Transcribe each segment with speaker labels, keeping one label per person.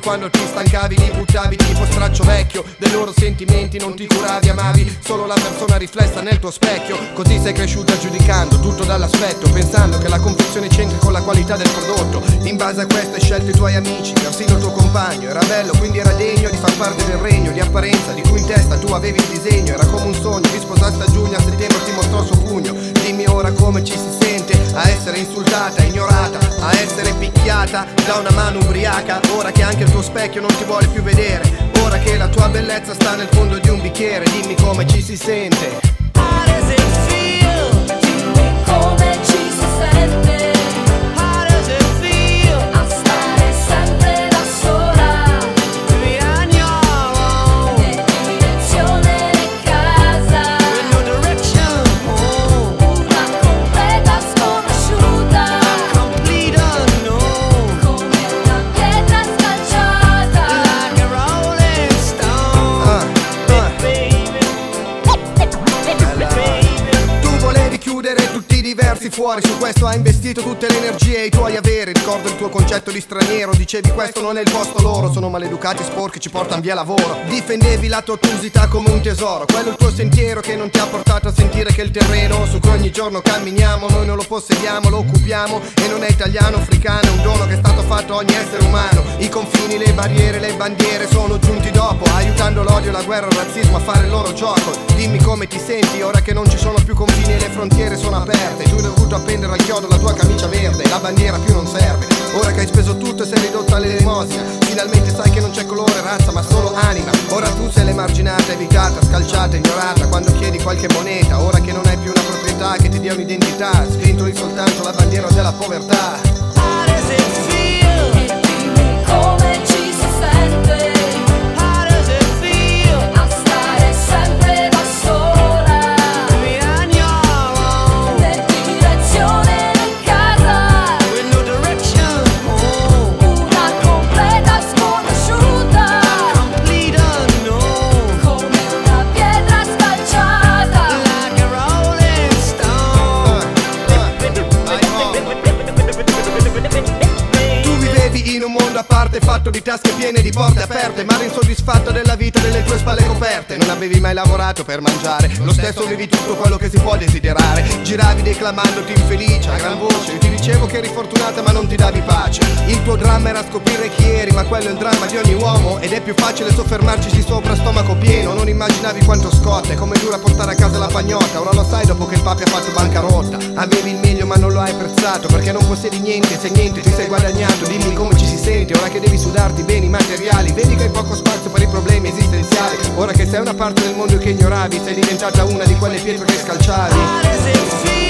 Speaker 1: Poi quando ti stancavi li buttavi tipo straccio vecchio. Dei loro sentimenti non ti curavi Amavi solo la persona riflessa nel tuo specchio. Così sei cresciuta giudicando tutto dall'aspetto Pensando che la confezione c'entri con la qualità del prodotto. In base a questo hai scelto i tuoi amici Persino il tuo compagno Era bello quindi era degno di far parte del regno Di apparenza di cui in testa tu avevi il disegno. Era come un sogno Ti sposasti a giugno a settembre ti mostrò il suo pugno. Dimmi ora come ci si sente A essere insultata, ignorata A essere picchiata da una mano ubriaca. Ora che anche il tuo specchio non ti vuole più vedere Ora che la tua bellezza sta nel fondo di un bicchiere Dimmi come ci si sente inocente. Fuori Su questo hai investito tutte le energie e i tuoi averi. Ricordo il tuo concetto di straniero Dicevi questo non è il posto loro. Sono maleducati sporchi ci portano via lavoro. Difendevi la tua ottusità come un tesoro. Quello è il tuo sentiero che non ti ha portato a sentire che il terreno Su cui ogni giorno camminiamo Noi non lo possediamo, lo occupiamo. E non è italiano, africano È un dono che è stato fatto a ogni essere umano. I confini, le barriere, le bandiere sono giunti dopo Aiutando l'odio, la guerra, il razzismo a fare il loro gioco. Dimmi come ti senti ora che non ci sono più confini e le frontiere sono aperte. Tu hai dovuto appendere al chiodo la tua camicia verde La bandiera più non serve. Ora che hai speso tutto e sei ridotta all'elemosina Finalmente sai che non c'è colore, razza ma solo anima. Ora tu sei l'emarginata, evitata, scalciata, ignorata Quando chiedi qualche moneta Ora che non hai più una proprietà che ti dia un'identità Sventoli soltanto la bandiera della povertà vivevi in un mondo a parte fatto di tasche piene di porte aperte Ma insoddisfatto della vita delle tue spalle coperte. Non avevi mai lavorato per mangiare Lo stesso avevi tutto quello che si può desiderare. Giravi declamandoti infelice a gran voce ti dicevo che eri fortunata ma non ti davi pace. Il tuo dramma era scoprire chi eri Ma quello è il dramma di ogni uomo Ed è più facile soffermarci sopra stomaco pieno. Non immaginavi quanto scotta È come dura portare a casa la pagnotta. Ora lo sai dopo che il papi ha fatto bancarotta Avevi il meglio ma non lo hai apprezzato Perché non possiedi niente Se niente ti sei guadagnato Dimmi come ci si sente Ora che devi sudarti beni materiali Vedi che hai poco spazio per i problemi esistenziali. Ora che sei una parte del mondo che ignoravi Sei diventata una di quelle pietre che scalciavi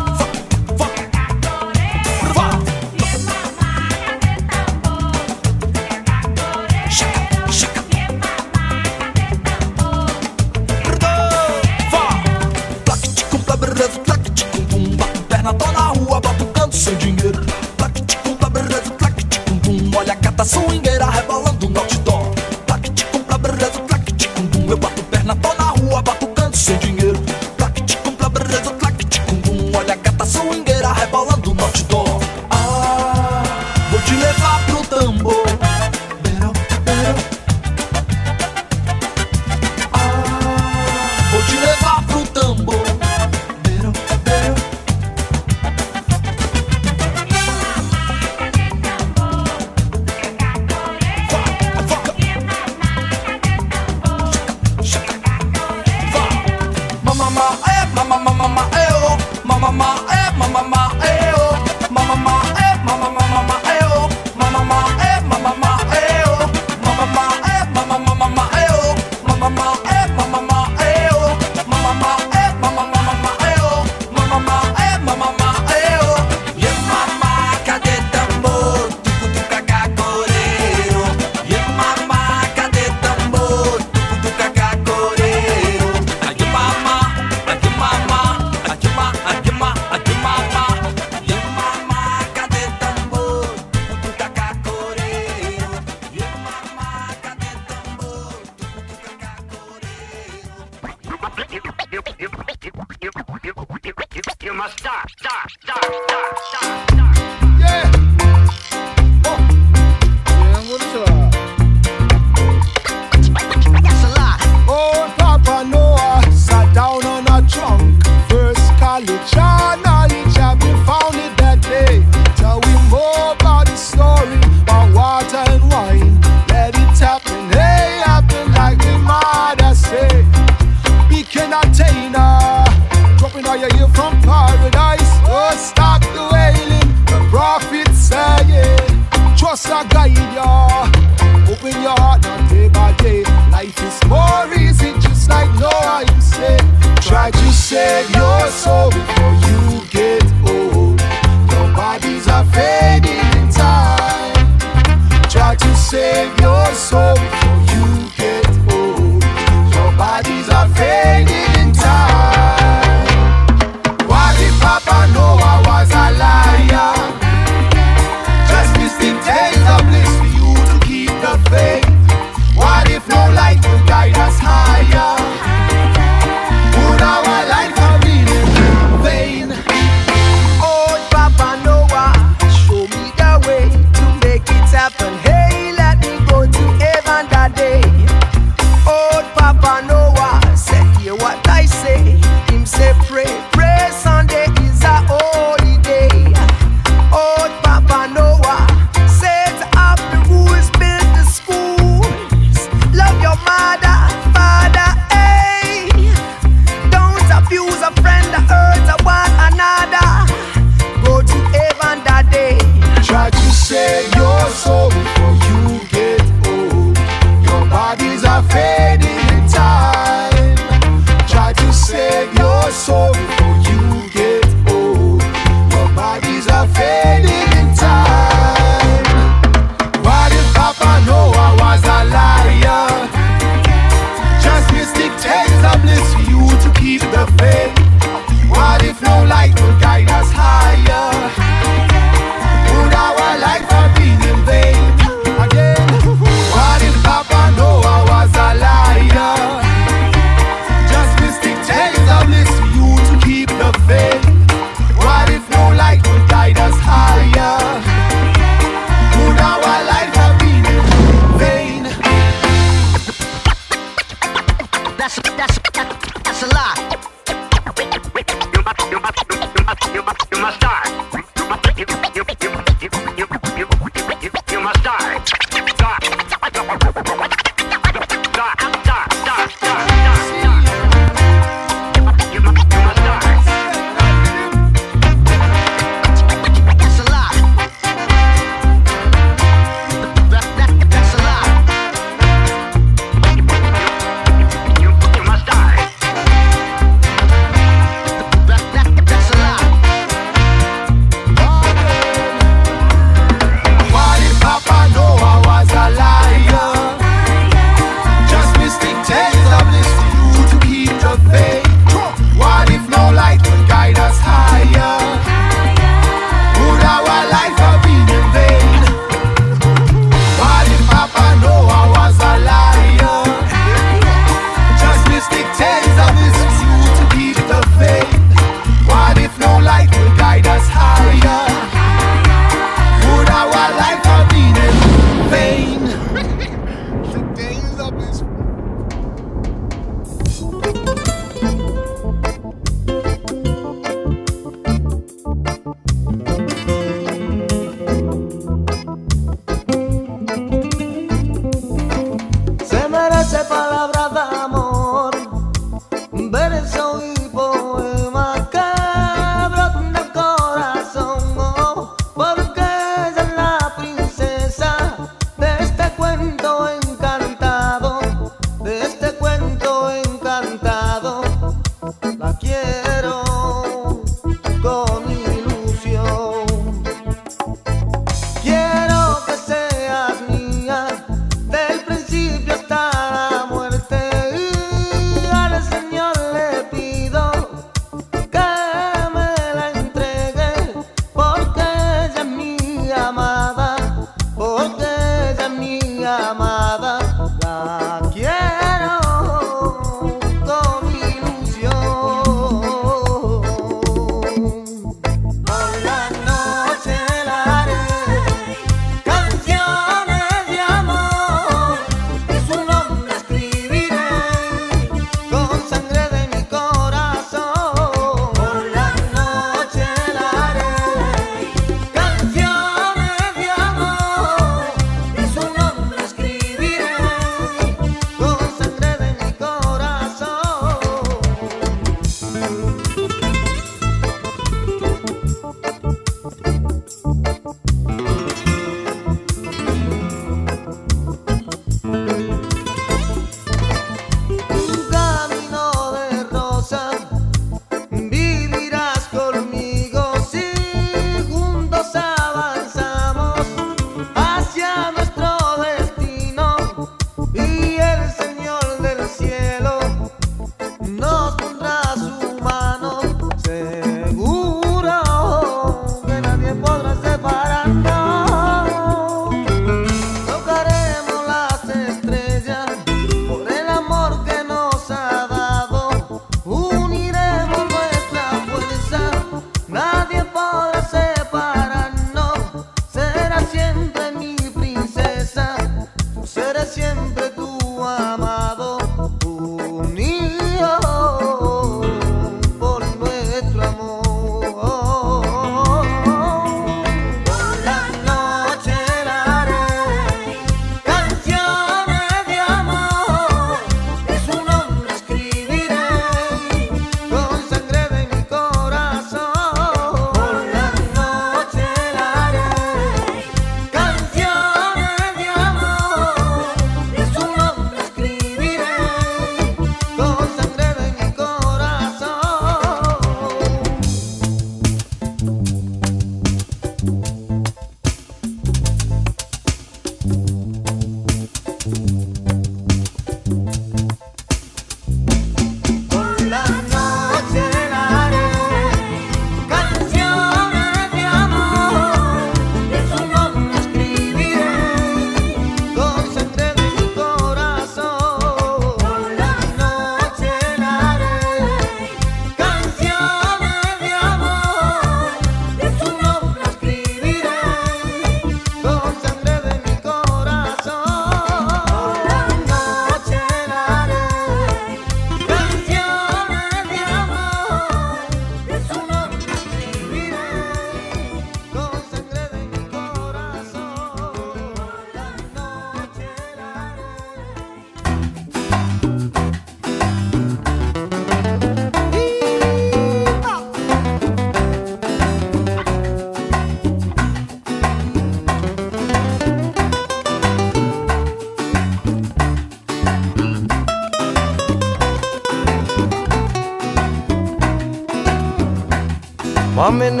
Speaker 2: J'emmène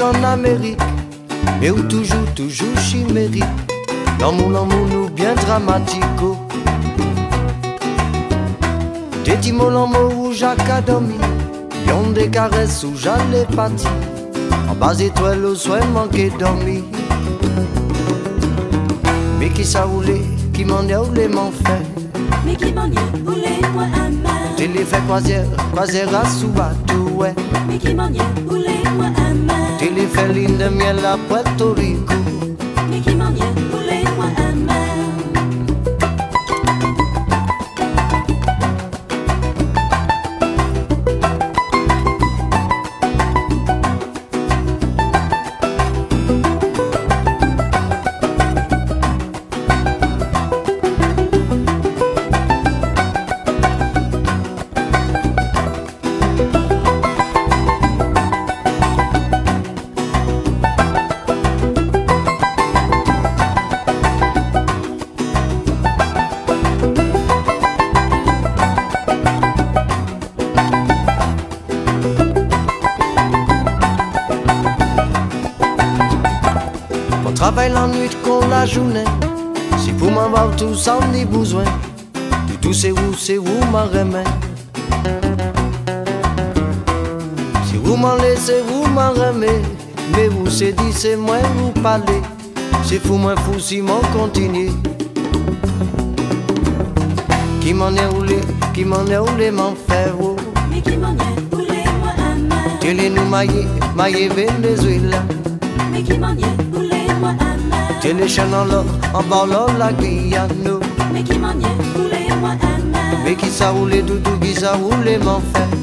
Speaker 2: en
Speaker 3: Amérique, mais où toujours, toujours chimérique, dans mon amour nous bien dramatico. Des timols en mots où j'académie, y'ont des caresses où j'allais pâtir, en bas étoile où soin manqué dormi. Mais qui ça roulé, qui m'en est roulé m'en fait.
Speaker 4: Mais qui m'en est roulé moi à main.
Speaker 3: Télé fait croisière, croisière à sous ouais.
Speaker 4: Mais qui m'en est roulé
Speaker 3: Tilly fell in the miel of Puerto Rico. Si vous m'en laissez, vous m'en remet. Mais vous c'est dit, c'est moi vous parlez. C'est fou, moi fou, si m'en continue.
Speaker 5: Qui m'en est roulé, qui m'en est roulé, m'en faire. Oh.
Speaker 3: Mais qui m'en est roulé, moi, amère. Tu
Speaker 5: les nous maillé, maillé Venezuela.
Speaker 3: Mais qui m'en est roulé, moi, amère. Tu
Speaker 5: les en l'or, en bord la Guyane.
Speaker 3: Mais qui m'en est roulé, moi.
Speaker 5: Mais qui ça roulé, doudou, qui ça roulé, m'en fait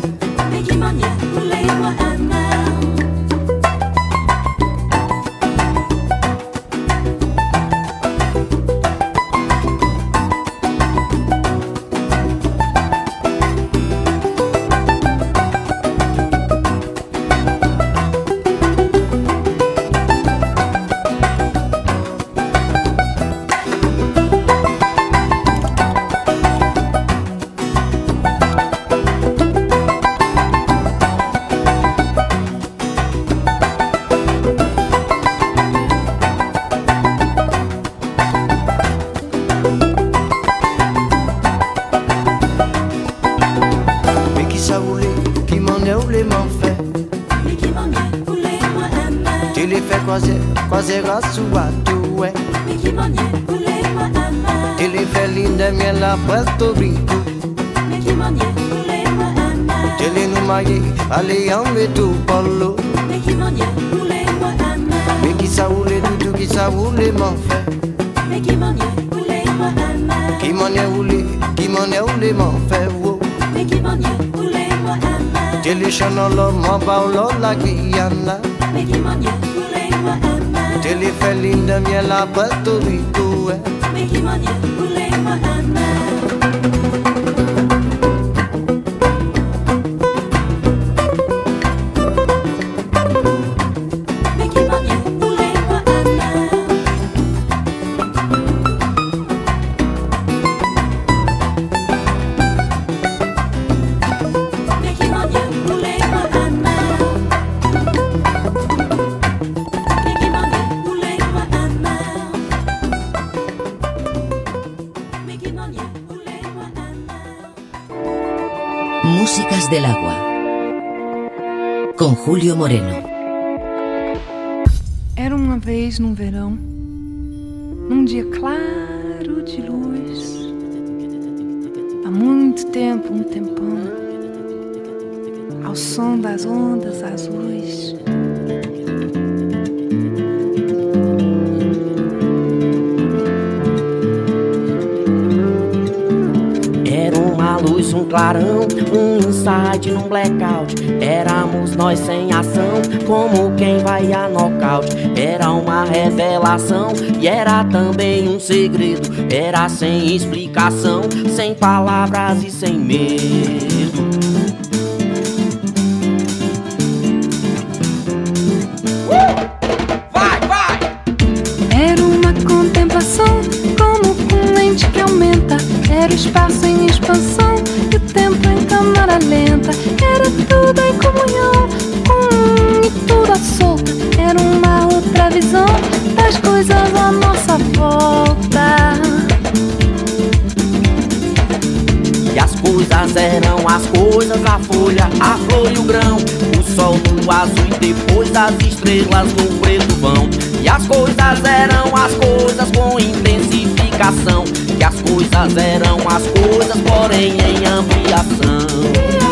Speaker 5: demandait où les m'en fait.
Speaker 3: Tu
Speaker 5: les fais croiser, croiser
Speaker 3: à sous. Tu
Speaker 5: les fais l'île de miel à
Speaker 3: Tu
Speaker 5: les nous marier, allez en tout l'eau.
Speaker 3: Mais qui
Speaker 5: ça ou les qui ça ou m'en fait.
Speaker 3: Qui m'en est où
Speaker 5: les m'en fait.
Speaker 3: Mais qui m'en Dilisionolo mobaulo lagi yana Dili felinda miela bătui tu e Michi
Speaker 6: mania, ulei mă ana Julio Moreno.
Speaker 7: Era uma vez num verão, num dia claro de luz. Há muito tempo, um tempão, ao som das ondas azuis.
Speaker 8: Era uma luz, um clarão, um insight num blackout. Éramos nós sem ação, como quem vai a nocaute. Era uma revelação e era também um segredo. Era sem explicação, sem palavras e sem medo. Vai, vai!
Speaker 7: Era uma contemplação, como com lente que aumenta. Era o espaço em expansão e o tempo em câmara lenta. Visão das coisas à nossa volta.
Speaker 8: E as coisas eram as coisas, a folha, a flor e o grão. O sol no azul e depois as estrelas no preto vão. E as coisas eram as coisas com intensificação. E as coisas eram as coisas, porém em ampliação.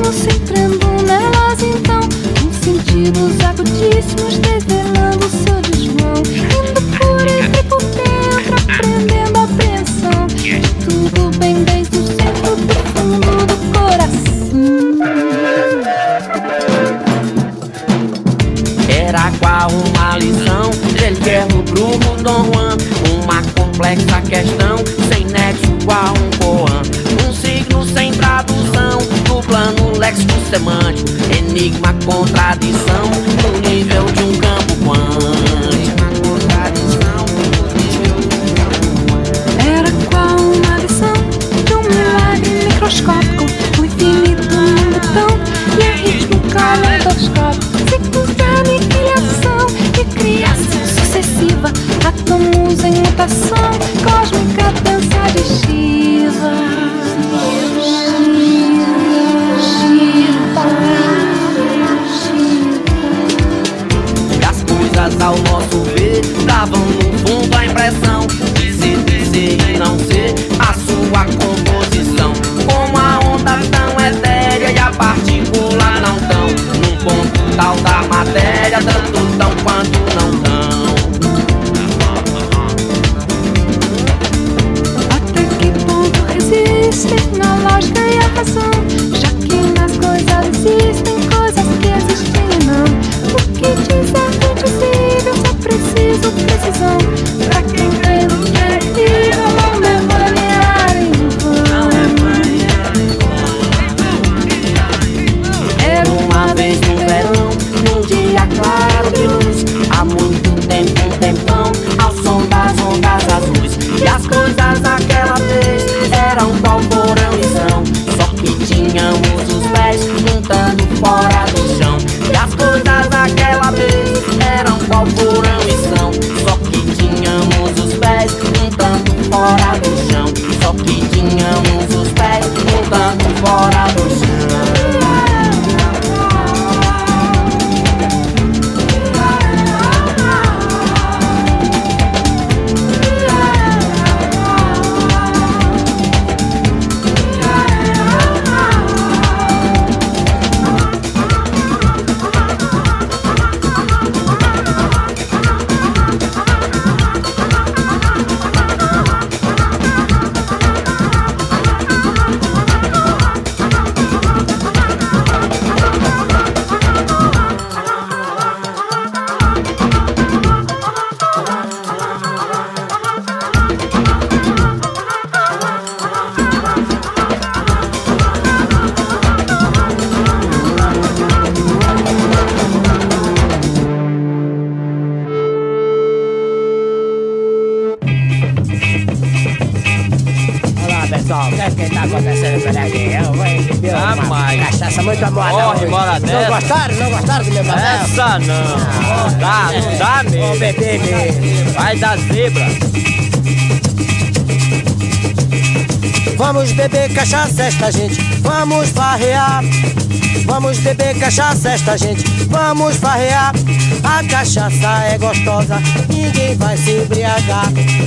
Speaker 7: Víssemos se entrando nelas então Com sentidos agudíssimos desvelando seu desvão Indo por entre por dentro, aprendendo a apreensão De tudo bem desde o centro do fundo do coração.
Speaker 8: Era qual uma lição? Del Hierro, Bruno, Dom Juan. Uma complexa questão Sem nexo qual um Koan léxico semântico Enigma, contradição No nível de um campo quântico.
Speaker 7: Era qual uma lição de um milagre microscópico O infinito num botão e a ritmo caleidoscópico. De aniquilação e criação sucessiva Átomos em mutação
Speaker 9: gostaram? Não gostaram do meu papel?
Speaker 10: Essa não. Não dá, não dá mesmo.
Speaker 9: Vou beber mesmo.
Speaker 10: Vai dar zebra.
Speaker 5: Vamos beber cachaça esta gente, vamos farrear. Vamos beber cachaça esta gente, vamos farrear. A cachaça é gostosa, ninguém vai se embriagar.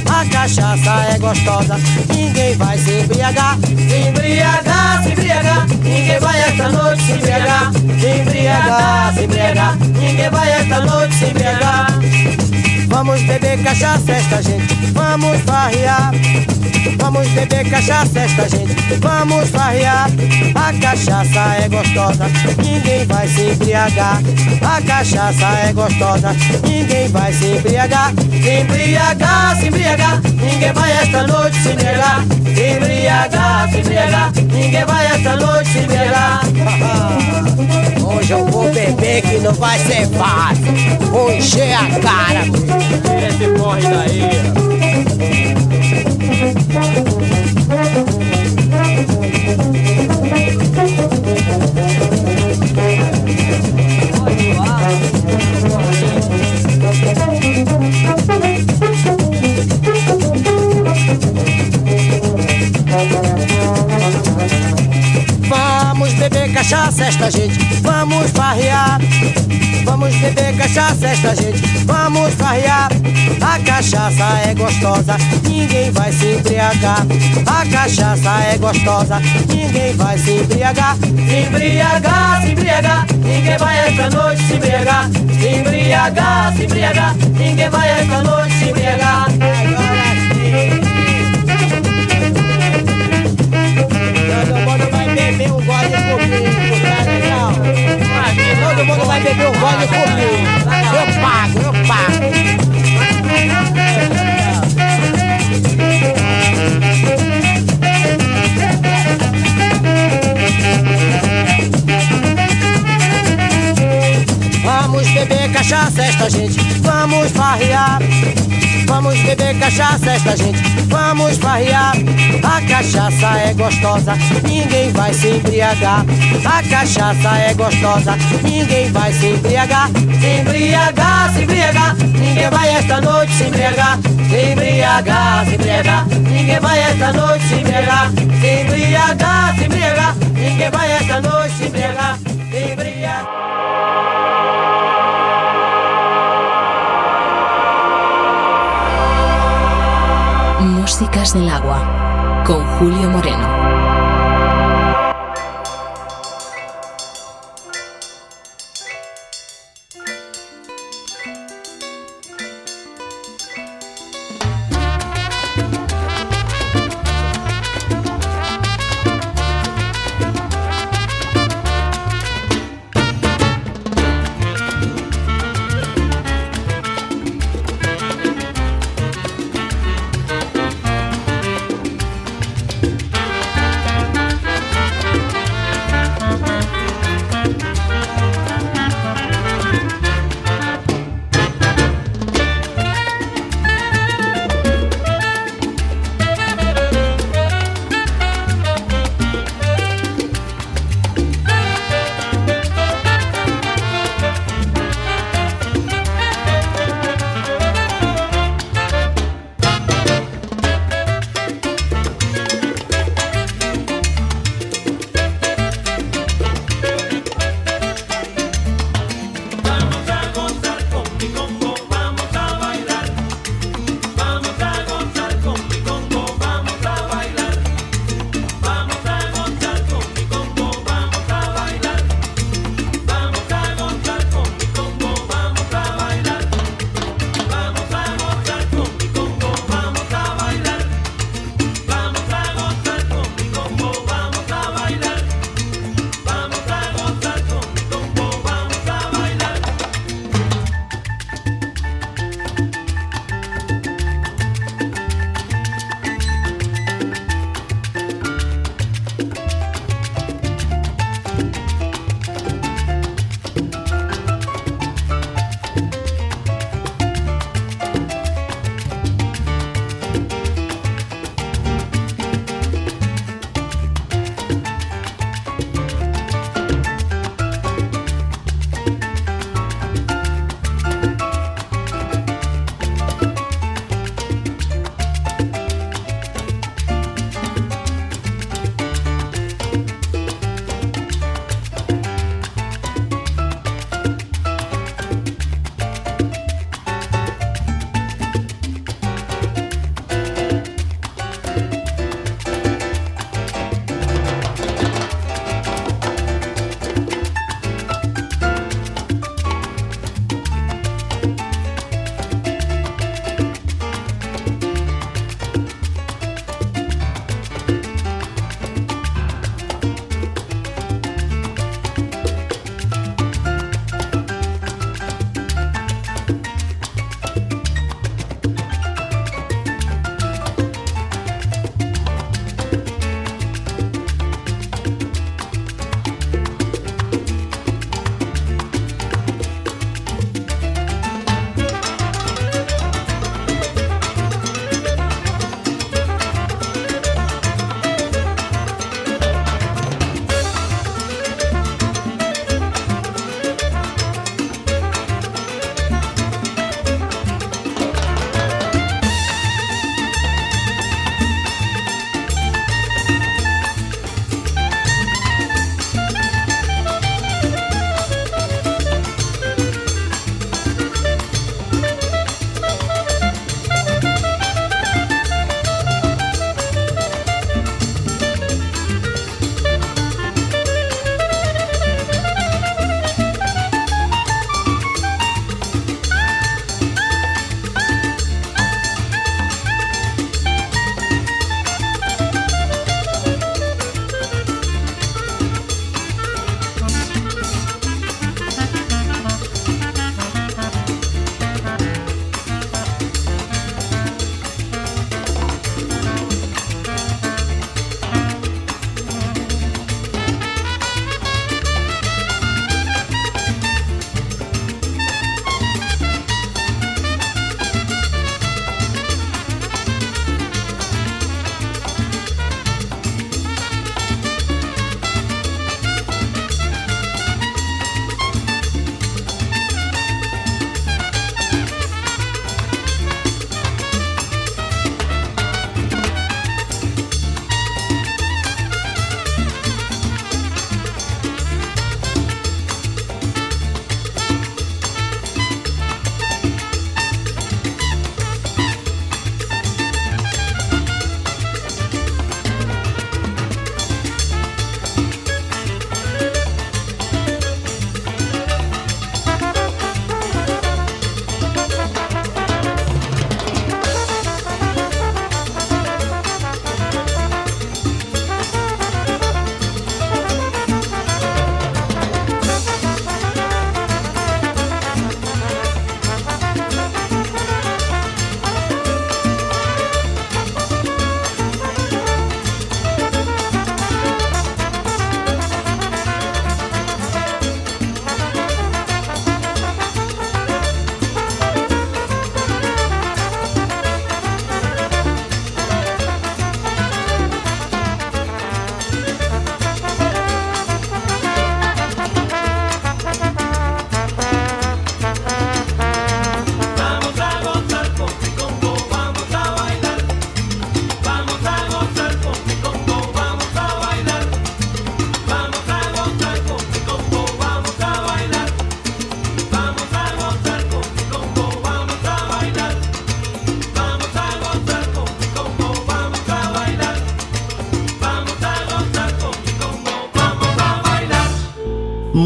Speaker 5: A cachaça é gostosa, ninguém vai se embriagar. Se embriagar, se embriagar, ninguém vai esta noite se embriagar. Se embriagar, se embriagar, ninguém vai esta noite se embriagar. Vamos beber cachaça esta gente, vamos farrear. Vamos beber cachaça esta gente, vamos farrear. A cachaça é gostosa, ninguém vai se embriagar. A cachaça é gostosa, ninguém vai se embriagar. Se embriagar, se embriagar, ninguém vai esta noite se embriagar. Se embriagar, se embriagar, ninguém vai esta noite se embriagar.
Speaker 9: Hoje eu vou beber que não vai ser fácil. Vou encher a cara.
Speaker 10: Esse corre daí.
Speaker 5: Cachaça esta gente, vamos farrear. Vamos beber cachaça esta gente, vamos farrear. A cachaça é gostosa, ninguém vai se embriagar. A cachaça é gostosa, ninguém vai se embriagar. Se embriagar, se embriagar, ninguém vai esta noite se embriagar. Se embriagar, se embriagar, ninguém vai esta noite se embriagar.
Speaker 9: Todo mundo vai beber um gole tá legal? Todo mundo vai beber um gole comigo. Eu pago, eu pago.
Speaker 5: Vamos beber cachaça esta gente, vamos farrear. Vamos beber cachaça esta gente, vamos farrear. A cachaça é gostosa, ninguém vai se embriagar. A cachaça é gostosa, ninguém vai se embriagar. Se embriagar, se embriagar, ninguém vai esta noite se embriagar. Se embriagar, se embriagar, ninguém vai esta noite se embriagar. Se embriagar, se embriagar, ninguém vai esta noite se embriagar. Se embriagar.
Speaker 11: Músicas del agua con Julio Moreno.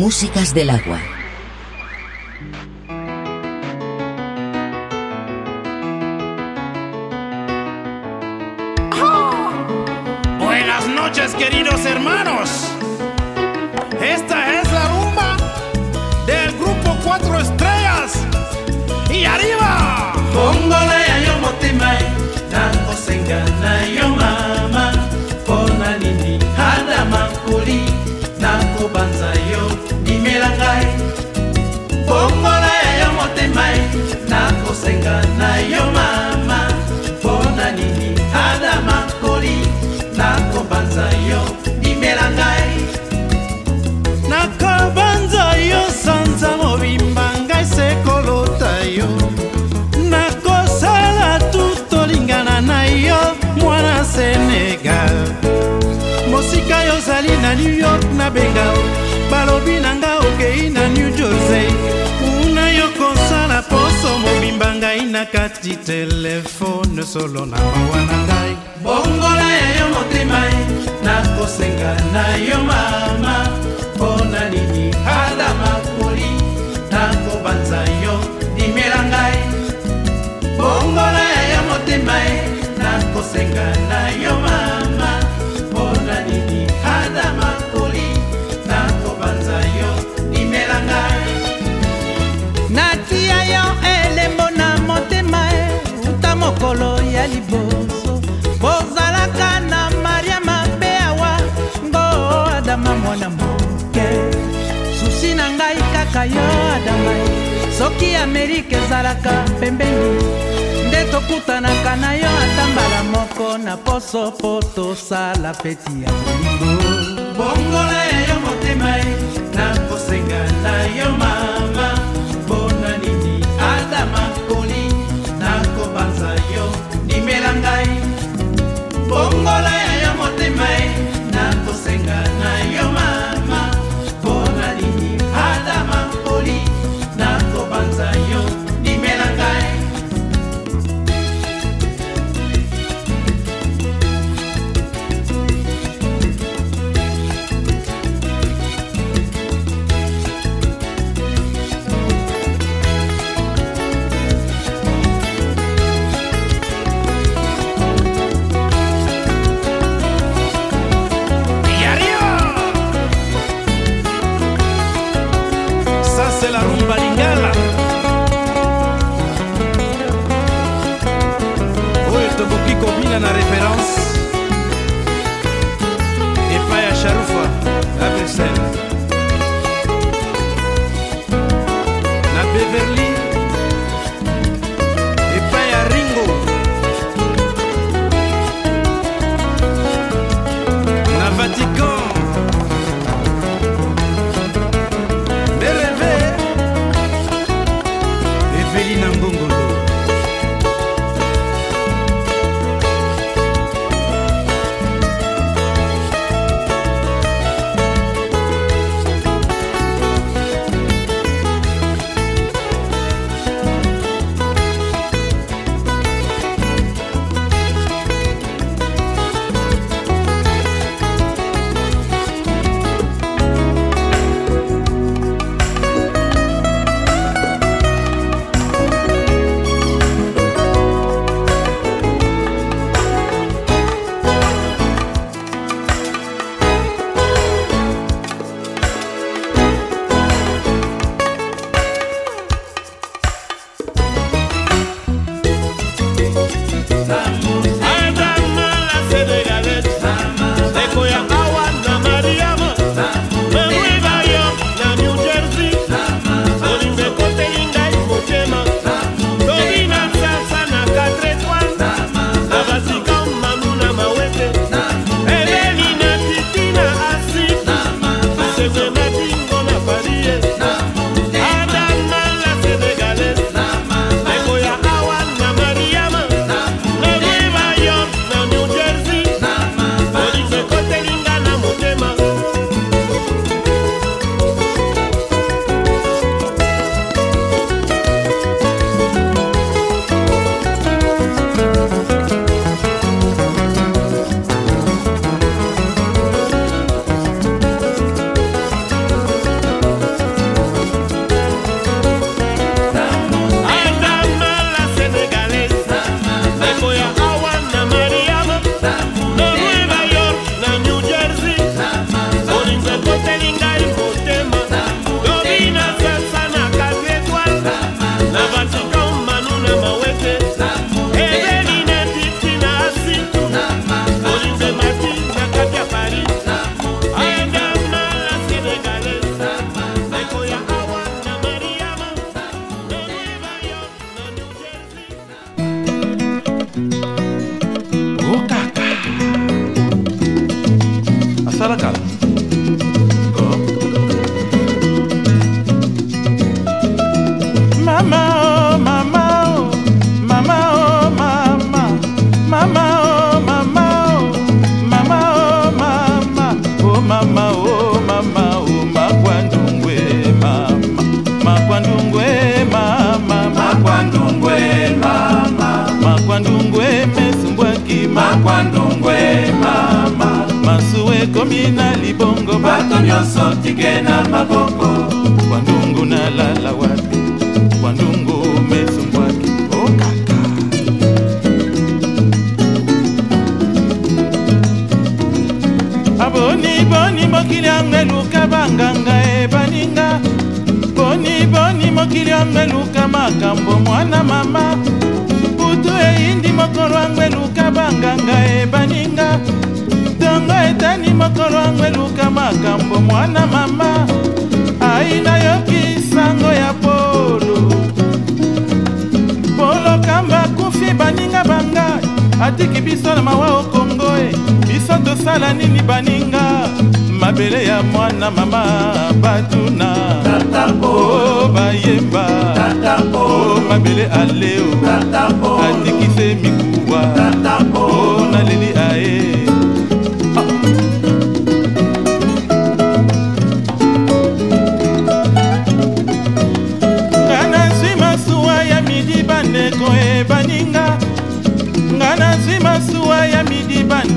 Speaker 12: músicas del agua.
Speaker 13: soki amerika ezalaka pembeni nde tokutanaka na yo ata mbala moko na poso mpo tosala feti ya molingo
Speaker 14: bongola ya yo motema e nakosenga na yo mama. Mpona nini ata makoli nakobanza yo ndimela ngai. Bongola ya yo motema e nakosenga na yo mama.
Speaker 15: La référence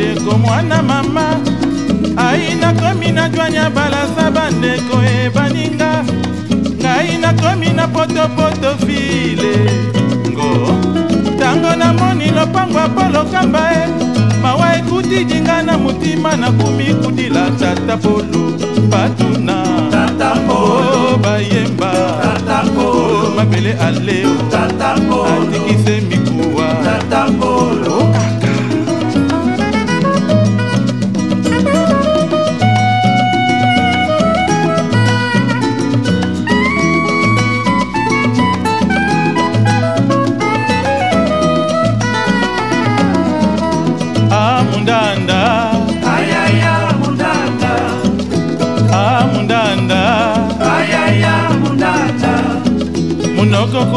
Speaker 16: bandeko mwana mama. Ai nakomi na jwanya balasa bandeko ebaninga ngai nakomi na potopoto e file. Ngo ntango namoni lopango apolokamba e. Mawa ekuti dinga na motima nakomi kudila tata polu batuna oh, oh, bayemba. Oh, mabele aleo atikise mikuwa.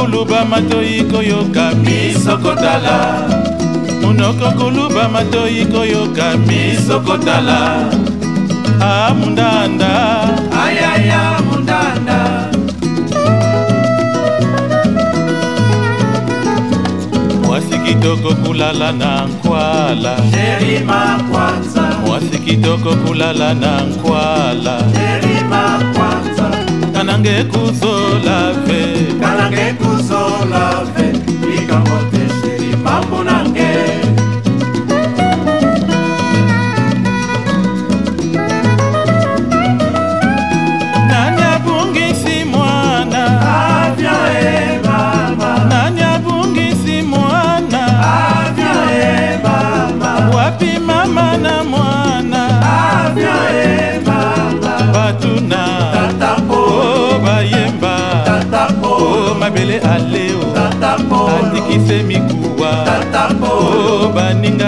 Speaker 16: kolubama toyi koyoka miso kotala munoko kolubama toyi koyoka miso kotala a ah, mundanda. Ayaya mundanda. Mwasi kitoko kulala na nkwala. Sherima kwanza mwasi kitoko kulala na nkwala. Sherima kwanza nange kuzola ve kanange kuzola ve likambo te sheri mambo na mondele aleo atikise mikuwa. O oh, baninga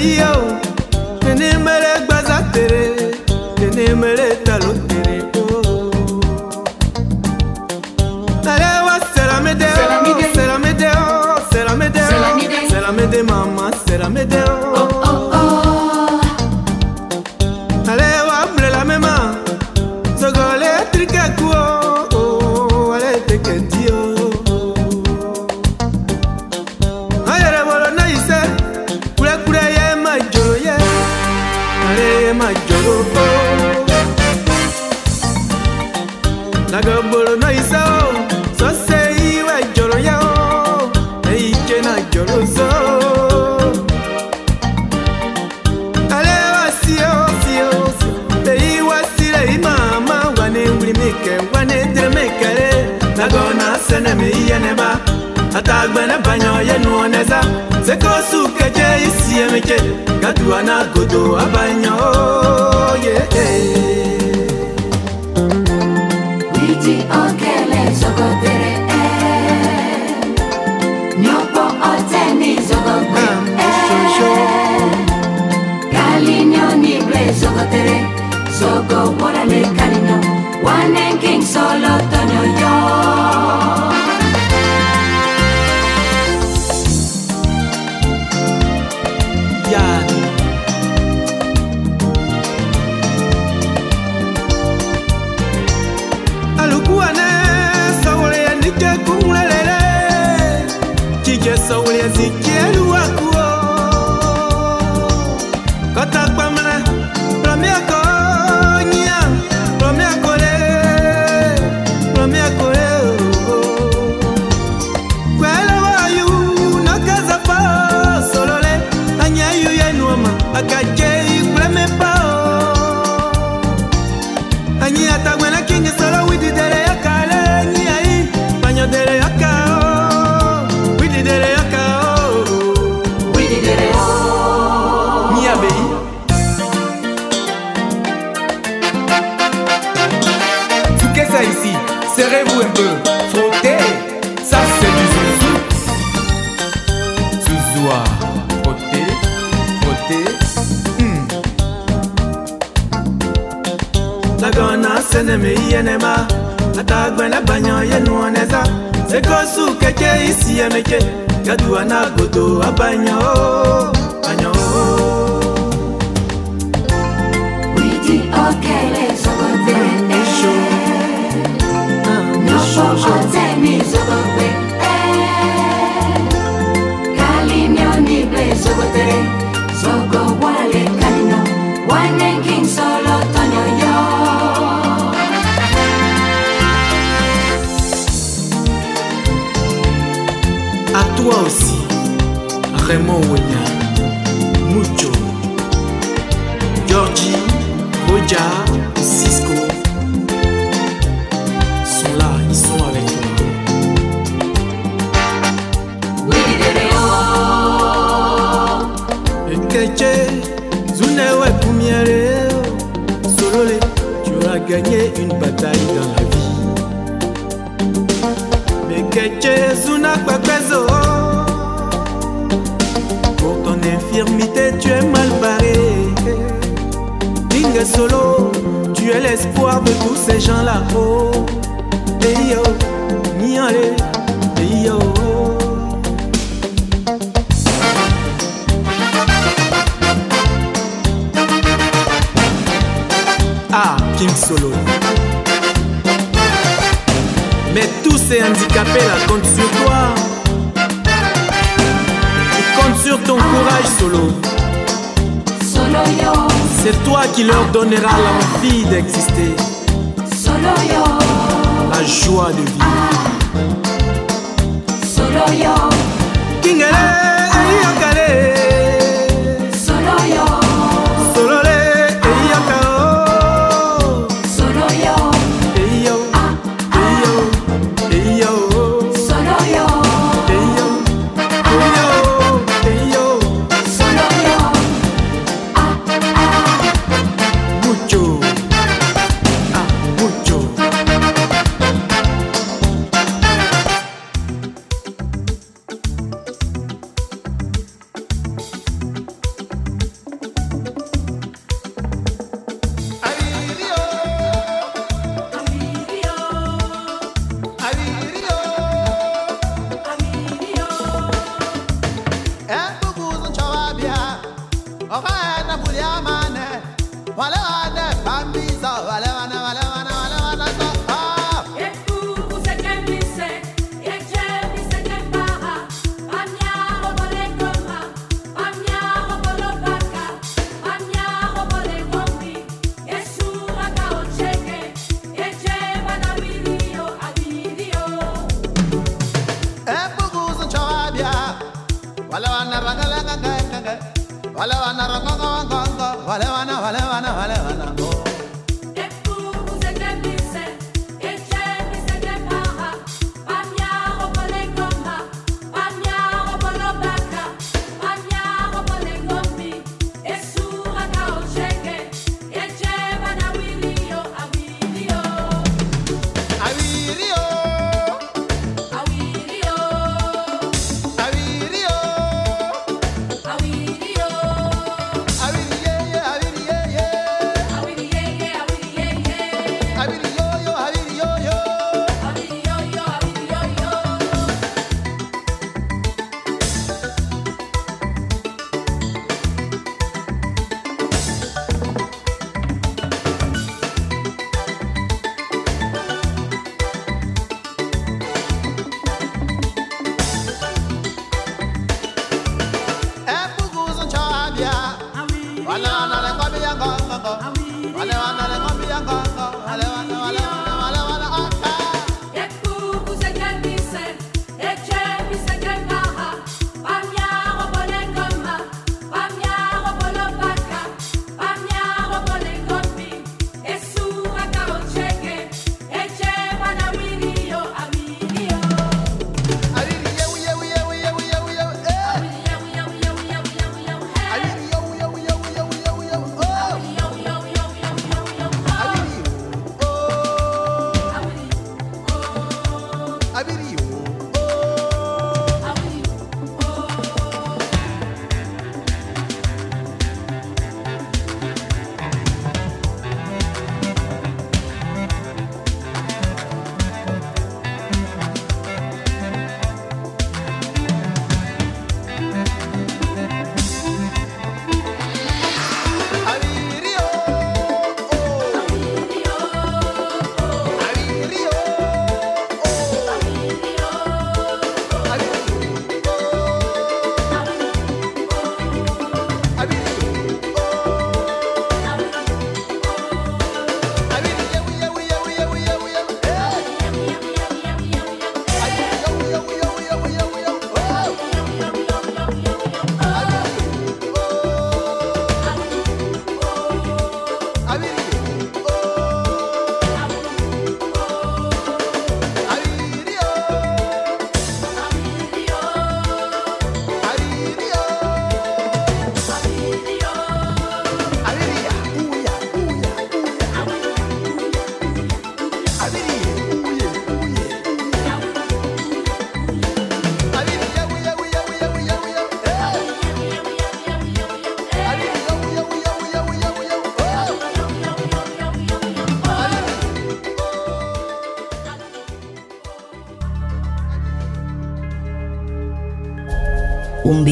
Speaker 17: me. tu es mal barré. King Solo, tu es l'espoir de tous ces gens là-haut. Oh. Hey yo. Ah, King Solo. Mais tous ces handicapés là comptent sur toi sur ton courage solo.
Speaker 3: Solo yo.
Speaker 17: C'est toi qui leur donneras l'envie d'exister.
Speaker 3: Solo yo.
Speaker 17: La joie de vivre. Ah.
Speaker 3: Solo yo.
Speaker 17: Kingele.
Speaker 18: Vale, vana, vale, vana, vale, vana, vale,
Speaker 6: vana.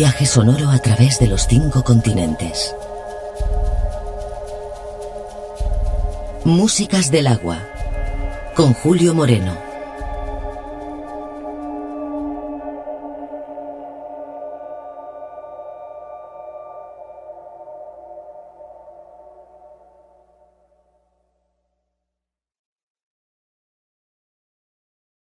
Speaker 6: Viaje sonoro a través de los cinco continentes. Músicas del agua. Con Julio Moreno.